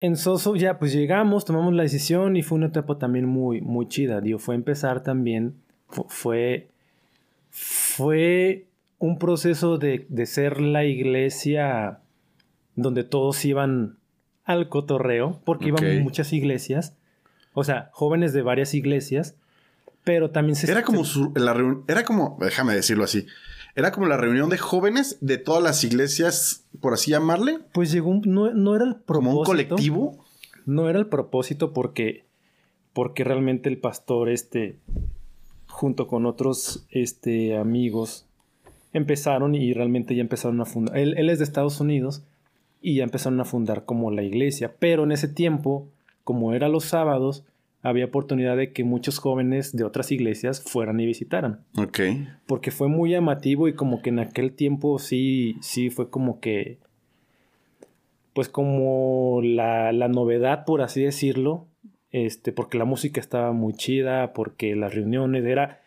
en Soso ya pues llegamos, tomamos la decisión y fue una etapa también muy, muy chida. Digo, fue empezar también, fue, fue un proceso de, de ser la iglesia donde todos iban al cotorreo, porque iban muchas iglesias, o sea, jóvenes de varias iglesias, pero también se... Era como su, la era como, déjame decirlo así, era como la reunión de jóvenes de todas las iglesias, por así llamarle. Pues llegó un, no, no era el propósito. Como un colectivo. No era el propósito porque, porque realmente el pastor, este, junto con otros este, amigos, empezaron y realmente ya empezaron a fundar. Él, él es de Estados Unidos y ya empezaron a fundar como la iglesia. Pero en ese tiempo, como era los sábados, había oportunidad de que muchos jóvenes de otras iglesias fueran y visitaran. Ok. Porque fue muy llamativo y como que en aquel tiempo sí, sí fue como que, pues como la, la novedad, por así decirlo, este, porque la música estaba muy chida, porque las reuniones era,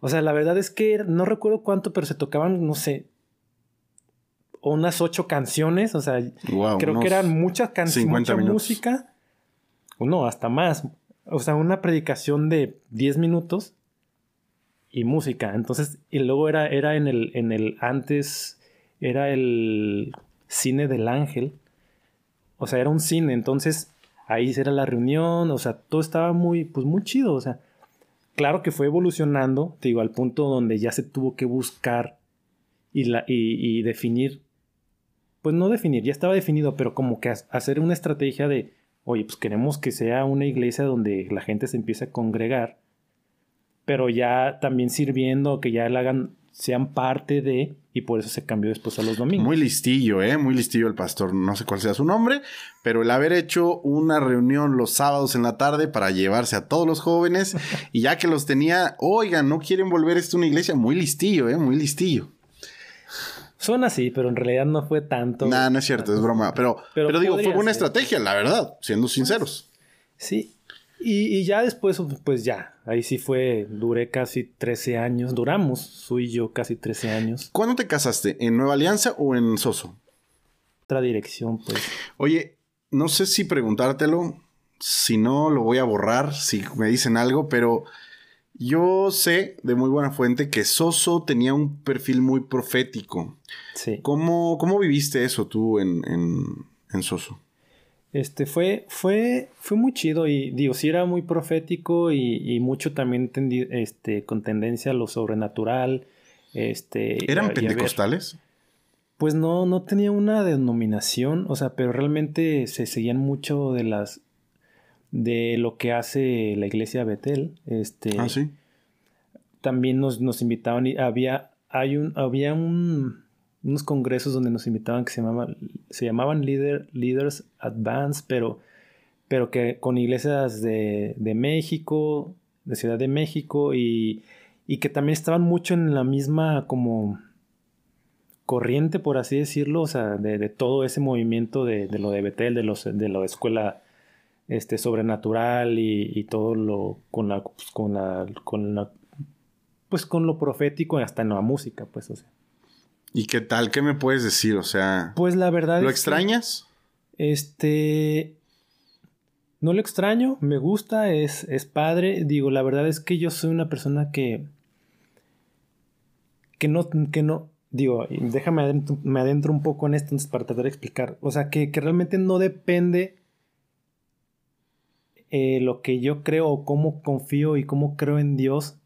o sea, la verdad es que no recuerdo cuánto, pero se tocaban, no sé, unas ocho canciones, o sea, creo que eran muchas canciones, mucha música, no, hasta más, o sea, una predicación de 10 minutos y música. Entonces, y luego era, era en, el, en el antes, era el cine del ángel. O sea, era un cine. Entonces, ahí era la reunión. O sea, todo estaba muy, pues muy chido. O sea, claro que fue evolucionando, te digo, al punto donde ya se tuvo que buscar y, la, y, y definir. Pues no definir, ya estaba definido, pero como que hacer una estrategia de oye, pues queremos que sea una iglesia donde la gente se empiece a congregar, pero ya también sirviendo, que ya la hagan, sean parte de, y por eso se cambió después a los domingos. Muy listillo, ¿eh? Muy listillo el pastor, no sé cuál sea su nombre, pero el haber hecho una reunión los sábados en la tarde para llevarse a todos los jóvenes, y ya que los tenía, oigan, no quieren volver esto a una iglesia, muy listillo, ¿eh? Muy listillo. Son así, pero en realidad no fue tanto. Nah, no es cierto, es broma. Pero, pero, digo, fue buena estrategia, la verdad, siendo sinceros. Sí. Y, ya después, pues ya, ahí sí fue, duré casi 13 años, duramos, su y yo casi 13 años. ¿Cuándo te casaste? ¿En Nueva Alianza o en Soso? Otra dirección, pues. Oye, no sé si preguntártelo, si no lo voy a borrar, si me dicen algo, pero yo sé de muy buena fuente que Soso tenía un perfil muy profético. Sí. ¿Cómo, cómo viviste eso tú en, en, Soso? Este fue, fue, fue muy chido y digo, sí era muy profético y, mucho también este, con tendencia a lo sobrenatural. Este, ¿Eran pentecostales? pues no, no tenía una denominación, o sea, pero realmente se seguían mucho de las de lo que hace la iglesia Betel. Este, ah, sí. También nos, nos invitaban y había, hay un, había un, unos congresos donde nos invitaban que se llamaban, se llamaban Leader, Leaders Advance, pero, pero que con iglesias de, de México, de Ciudad de México y, y que también estaban mucho en la misma como corriente, por así decirlo, o sea, de, de todo ese movimiento de, de, lo de Betel, de, los, de la escuela este, sobrenatural y, todo lo con la, pues, con la, con la, pues con lo profético hasta en la música, pues, o sea. ¿Y qué tal? ¿Qué me puedes decir? O sea, pues la verdad. ¿Lo extrañas? este, no lo extraño, me gusta, es, es padre. Digo, la verdad es que yo soy una persona que, que no, que no, digo, déjame adentro, me adentro un poco en esto para tratar de explicar. O sea, que, que realmente no depende eh, lo que yo creo o cómo confío y cómo creo en Dios,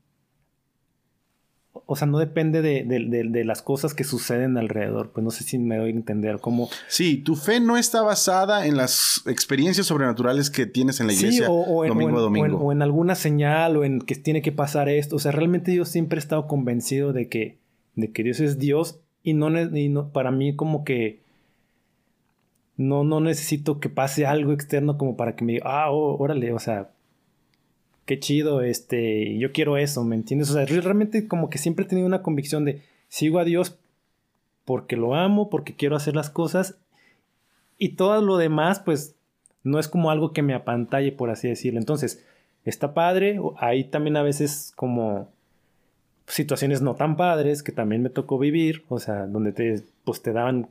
o sea, no depende de, las cosas que suceden alrededor. Pues no sé si me doy a entender cómo. Sí, tu fe no está basada en las experiencias sobrenaturales que tienes en la iglesia o, domingo a domingo. O en, alguna señal o en que tiene que pasar esto. O sea, realmente yo siempre he estado convencido de que, de que Dios es Dios y no, y no para mí como que no, no necesito que pase algo externo como para que me diga, ah, oh, órale, o sea, qué chido, este, yo quiero eso, ¿me entiendes? O sea, realmente como que siempre he tenido una convicción de, sigo a Dios porque lo amo, porque quiero hacer las cosas y todo lo demás, pues, no es como algo que me apantalle, por así decirlo. Entonces, está padre, hay también a veces como situaciones no tan padres que también me tocó vivir, o sea, donde te, pues te daban,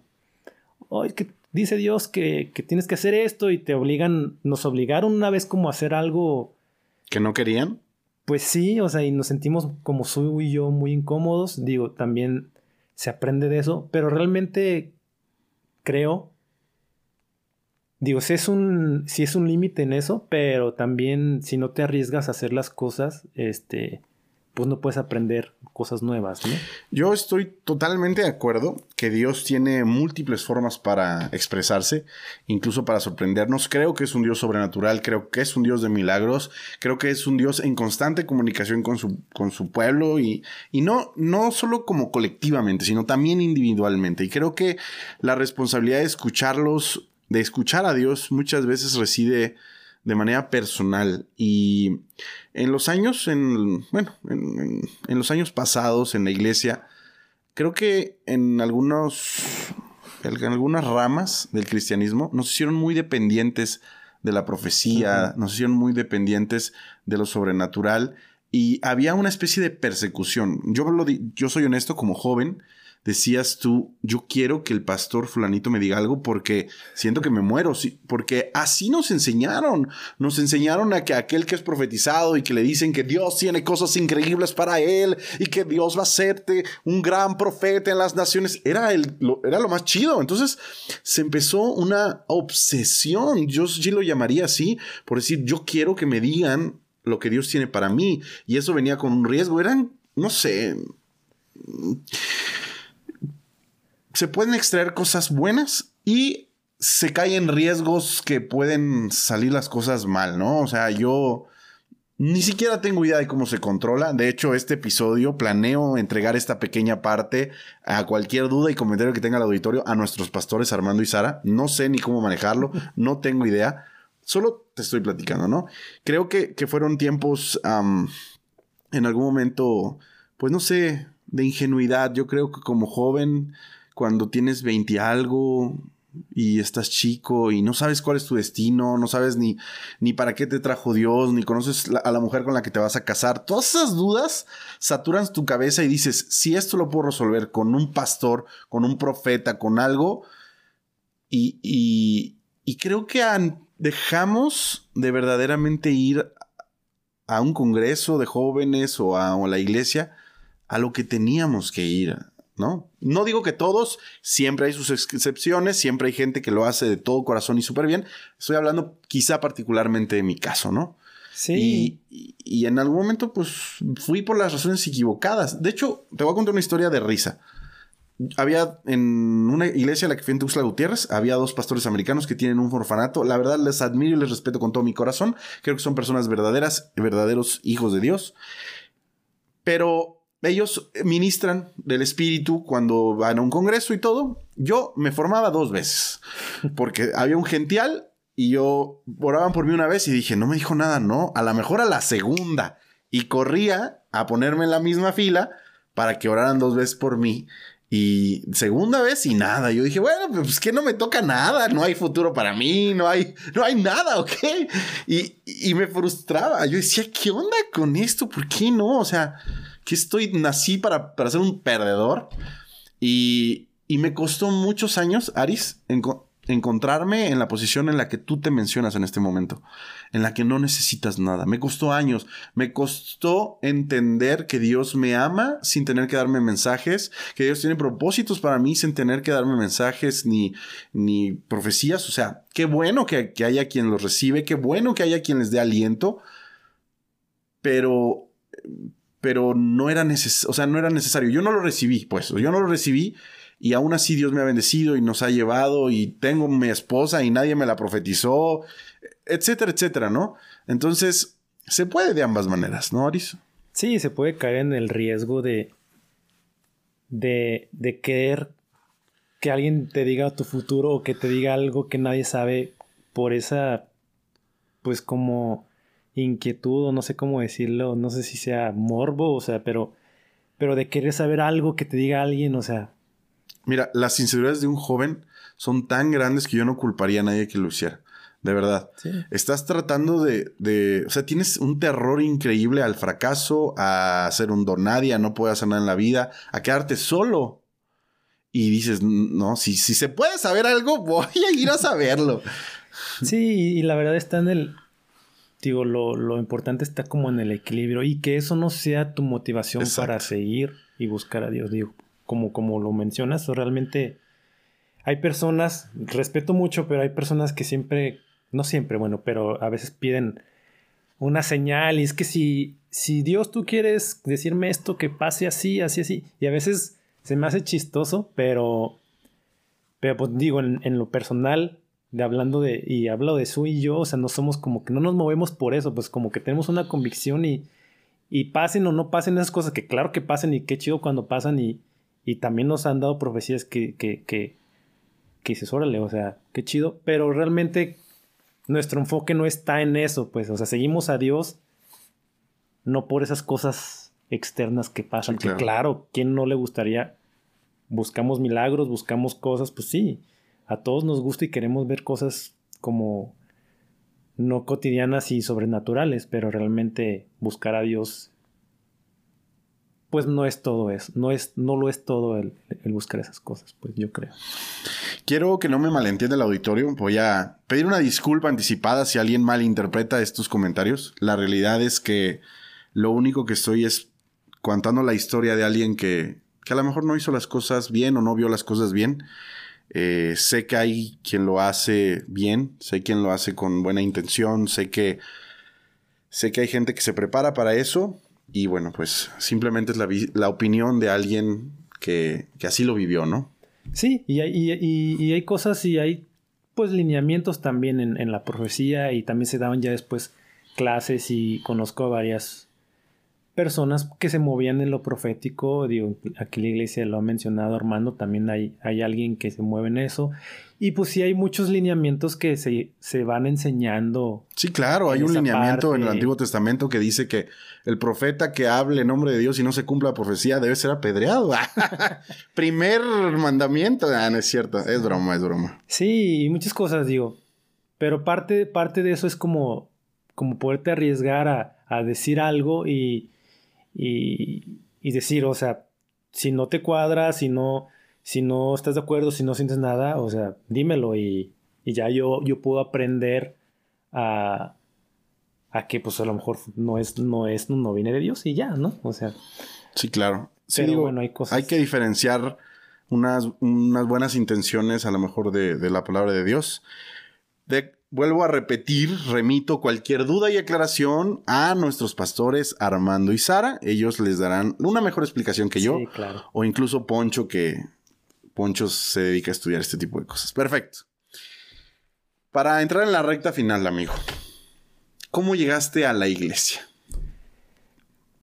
ay, que dice Dios que, que, tienes que hacer esto y te obligan, nos obligaron una vez como a hacer algo. ¿Que no querían? Pues sí, o sea, y nos sentimos como Su y yo muy incómodos. Digo, también se aprende de eso, pero realmente creo. Digo, si es un, si es un límite en eso, pero también si no te arriesgas a hacer las cosas, este, pues no puedes aprender cosas nuevas, ¿no? Yo estoy totalmente de acuerdo que Dios tiene múltiples formas para expresarse, incluso para sorprendernos. Creo que es un Dios sobrenatural, creo que es un Dios de milagros, creo que es un Dios en constante comunicación con su, con su pueblo y, y no, no solo como colectivamente, sino también individualmente. Y creo que la responsabilidad de escucharlos, de escuchar a Dios, muchas veces reside de manera personal. Y en los años, en, bueno, en, los años pasados en la iglesia, creo que en algunos, en algunas ramas del cristianismo nos hicieron muy dependientes de la profecía, nos hicieron muy dependientes de lo sobrenatural y había una especie de persecución. Yo, lo yo soy honesto como joven, decías tú, yo quiero que el pastor fulanito me diga algo porque siento que me muero, porque así nos enseñaron, nos enseñaron a que aquel que es profetizado y que le dicen que Dios tiene cosas increíbles para él y que Dios va a hacerte un gran profeta en las naciones, era, el, lo, era lo más chido. Entonces se empezó una obsesión, yo sí lo llamaría así, por decir, yo quiero que me digan lo que Dios tiene para mí y eso venía con un riesgo, eran, no sé se pueden extraer cosas buenas y se caen riesgos que pueden salir las cosas mal, ¿no? O sea, yo ni siquiera tengo idea de cómo se controla. De hecho, este episodio planeo entregar esta pequeña parte a cualquier duda y comentario que tenga el auditorio a nuestros pastores Armando y Sara. No sé ni cómo manejarlo, no tengo idea. Solo te estoy platicando, ¿no? Creo que, fueron tiempos en algún momento, pues no sé, de ingenuidad. Yo creo que como joven cuando tienes 20 algo y estás chico y no sabes cuál es tu destino, no sabes ni, ni para qué te trajo Dios, ni conoces a la mujer con la que te vas a casar. Todas esas dudas saturan tu cabeza y dices, si esto lo puedo resolver con un pastor, con un profeta, con algo, y, y, creo que dejamos de verdaderamente ir a un congreso de jóvenes o a, o a la iglesia a lo que teníamos que ir ¿no? No digo que todos, siempre hay sus excepciones, siempre hay gente que lo hace de todo corazón y súper bien. Estoy hablando quizá particularmente de mi caso, ¿no? Sí. Y, en algún momento, pues, fui por las razones equivocadas. De hecho, te voy a contar una historia de risa. Había en una iglesia a la que fui en Tuxtla Gutiérrez, había dos pastores americanos que tienen un orfanato. La verdad, les admiro y les respeto con todo mi corazón. Creo que son personas verdaderas, verdaderos hijos de Dios. Pero ellos ministran del espíritu cuando van a un congreso y todo. Yo me formaba dos veces porque había un gential y yo oraban por mí una vez y dije, no me dijo nada, no, a lo mejor a la segunda. Y corría a ponerme en la misma fila para que oraran dos veces por mí. Y segunda vez y nada. Yo dije, bueno, pues que no me toca nada, no hay futuro para mí, no hay, no hay nada, ¿ok? Y, y me frustraba. Yo decía, ¿qué onda con esto? ¿Por qué no? O sea, que estoy, nací para, para ser un perdedor. Y, y, me costó muchos años, Aris, encontrarme en la posición en la que tú te mencionas en este momento, en la que no necesitas nada. Me costó años, me costó entender que Dios me ama sin tener que darme mensajes, que Dios tiene propósitos para mí sin tener que darme mensajes ni, ni profecías. O sea, qué bueno que, que haya quien los recibe, qué bueno que haya quien les dé aliento, pero pero no era, o sea, no era necesario. Yo no lo recibí, pues, yo no lo recibí y aún así Dios me ha bendecido y nos ha llevado y tengo mi esposa y nadie me la profetizó, etcétera, etcétera, ¿no? Entonces, se puede de ambas maneras, ¿no, Aris? Sí, se puede caer en el riesgo de, de, de querer que alguien te diga tu futuro o que te diga algo que nadie sabe por esa, pues como inquietud o no sé cómo decirlo, no sé si sea morbo, o sea, pero, pero de querer saber algo que te diga alguien, o sea. Mira, las inseguridades de un joven son tan grandes que yo no culparía a nadie que lo hiciera. De verdad. Estás tratando de, de, O sea, tienes un terror increíble al fracaso, a ser un donadia, a no poder hacer nada en la vida, a quedarte solo. y dices, no, si, si se puede saber algo, voy a ir a saberlo. Sí, y la verdad está en el, digo, lo, lo, importante está como en el equilibrio y que eso no sea tu motivación para seguir y buscar a Dios, digo, como, como lo mencionas, realmente hay personas, respeto mucho, pero hay personas que siempre, no siempre, bueno, pero a veces piden una señal y es que si, si Dios tú quieres decirme esto, que pase así, así, así, y a veces se me hace chistoso, pero, pero pues digo, en, en lo personal, de hablando de, y hablo de su y yo, o sea, no somos como que no nos movemos por eso, pues como que tenemos una convicción y, y pasen o no pasen esas cosas, que claro que pasen y qué chido cuando pasan y, y también nos han dado profecías que, que, que, que dices, órale, o sea, qué chido, pero realmente nuestro enfoque no está en eso, pues, o sea, seguimos a Dios no por esas cosas externas que pasan, que claro, ¿quién no le gustaría? Buscamos milagros, buscamos cosas, pues sí, a todos nos gusta y queremos ver cosas como no cotidianas y sobrenaturales, pero realmente buscar a Dios pues no es todo eso, no, es, no lo es todo el, el, buscar esas cosas, pues yo creo. Quiero que no me malentienda el auditorio, voy a pedir una disculpa anticipada si alguien malinterpreta estos comentarios. La realidad es que lo único que estoy es contando la historia de alguien que, que a lo mejor no hizo las cosas bien o no vio las cosas bien eh, sé que hay quien lo hace bien, sé quien lo hace con buena intención, sé que, sé que hay gente que se prepara para eso y bueno, pues simplemente es la, opinión de alguien que, que, así lo vivió, ¿no? Sí, y hay, y, hay cosas y hay pues lineamientos también en, en la profecía y también se daban ya después clases y conozco a varias personas que se movían en lo profético, digo, aquí la iglesia lo ha mencionado Armando, también hay, hay alguien que se mueve en eso, y pues sí hay muchos lineamientos que se, se van enseñando. Sí, claro, hay un lineamiento en el Antiguo Testamento que dice que el profeta que hable en nombre de Dios y no se cumpla la profecía debe ser apedreado. Primer mandamiento, ah, no es cierto, es broma, es broma. Sí, y muchas cosas, digo, pero parte, parte de eso es como, como poderte arriesgar a, a decir algo y y, y decir, o sea, si no te cuadra, si no, si no estás de acuerdo, si no sientes nada, o sea, dímelo y, y ya yo, yo puedo aprender a, a que pues a lo mejor no es, no es, no viene de Dios y ya, ¿no? O sea. Sí, claro. Sí, pero bueno, hay cosas. Hay que diferenciar unas, unas buenas intenciones a lo mejor de, de la palabra de Dios. De, Vuelvo a repetir, remito cualquier duda y aclaración a nuestros pastores Armando y Sara. Ellos les darán una mejor explicación que yo. Sí, claro. O incluso Poncho, que Poncho se dedica a estudiar este tipo de cosas. Perfecto. Para entrar en la recta final, amigo. ¿Cómo llegaste a la iglesia?